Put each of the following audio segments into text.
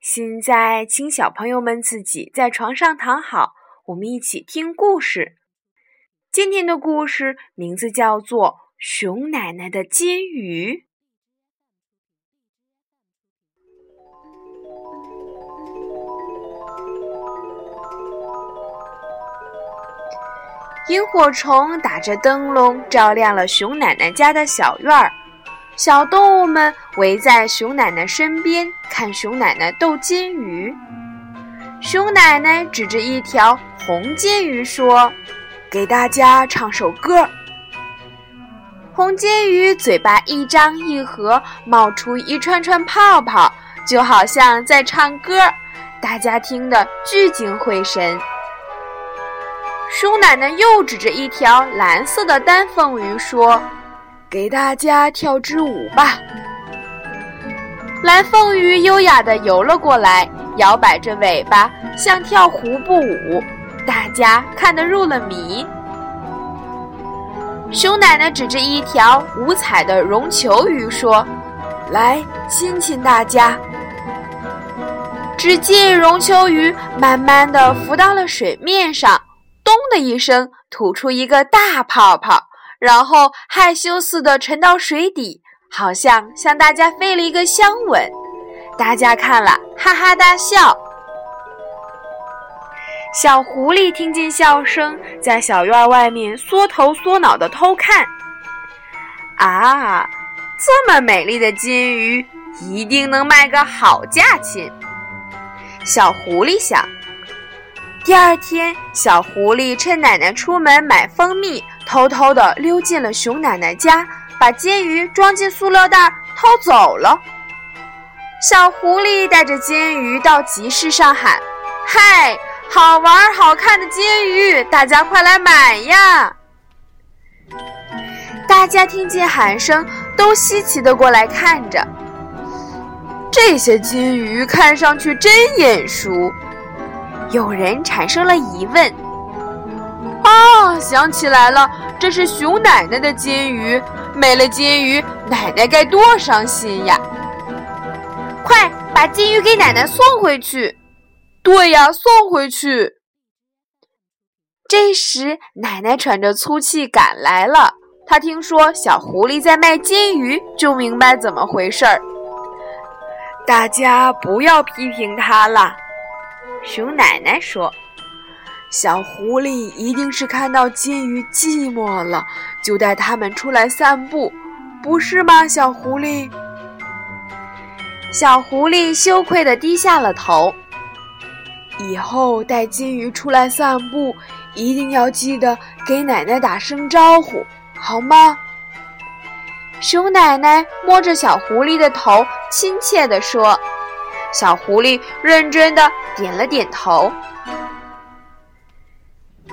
现在，请小朋友们自己在床上躺好，我们一起听故事。今天的故事名字叫做《熊奶奶的金鱼》。萤火虫打着灯笼，照亮了熊奶奶家的小院儿。小动物们围在熊奶奶身边，看熊奶奶斗金鱼。熊奶奶指着一条红金鱼说：“给大家唱首歌。”红金鱼嘴巴一张一合，冒出一串串泡泡，就好像在唱歌，大家听得聚精会神。熊奶奶又指着一条蓝色的丹凤鱼说。给大家跳支舞吧！蓝凤鱼优雅地游了过来，摇摆着尾巴，像跳胡步舞，大家看得入了迷。熊奶奶指着一条五彩的绒球鱼说：“来亲亲大家。”只见绒球鱼慢慢地浮到了水面上，咚的一声，吐出一个大泡泡。然后害羞似的沉到水底，好像向大家飞了一个香吻。大家看了，哈哈大笑。小狐狸听见笑声，在小院外面缩头缩脑的偷看。啊，这么美丽的金鱼，一定能卖个好价钱。小狐狸想。第二天，小狐狸趁奶奶出门买蜂蜜。偷偷地溜进了熊奶奶家，把金鱼装进塑料袋偷走了。小狐狸带着金鱼到集市上喊：“嗨，好玩好看的金鱼，大家快来买呀！”大家听见喊声，都稀奇地过来看着。这些金鱼看上去真眼熟，有人产生了疑问。啊，想起来了，这是熊奶奶的金鱼，没了金鱼，奶奶该多伤心呀！快把金鱼给奶奶送回去。对呀，送回去。这时，奶奶喘着粗气赶来了。她听说小狐狸在卖金鱼，就明白怎么回事儿。大家不要批评他了，熊奶奶说。小狐狸一定是看到金鱼寂寞了，就带它们出来散步，不是吗？小狐狸。小狐狸羞愧地低下了头。以后带金鱼出来散步，一定要记得给奶奶打声招呼，好吗？熊奶奶摸着小狐狸的头，亲切地说。小狐狸认真地点了点头。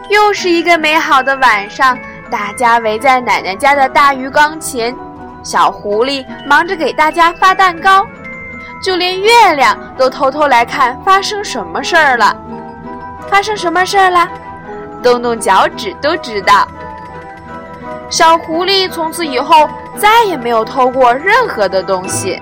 又是一个美好的晚上，大家围在奶奶家的大鱼缸前，小狐狸忙着给大家发蛋糕，就连月亮都偷偷来看发生什么事儿了。发生什么事儿了？动动脚趾都知道。小狐狸从此以后再也没有偷过任何的东西。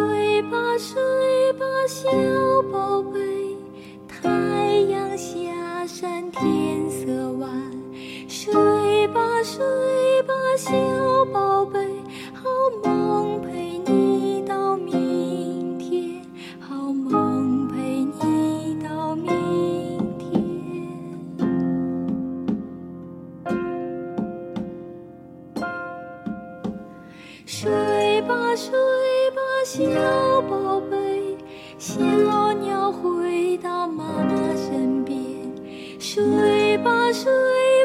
睡吧，小宝贝。太阳下山天色晚，睡吧睡吧，小宝贝，好梦。陪宝贝，小鸟回到妈妈身边，睡吧睡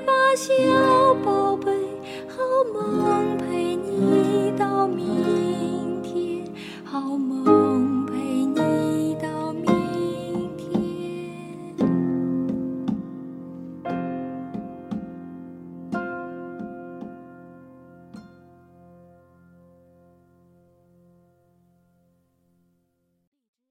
吧，小。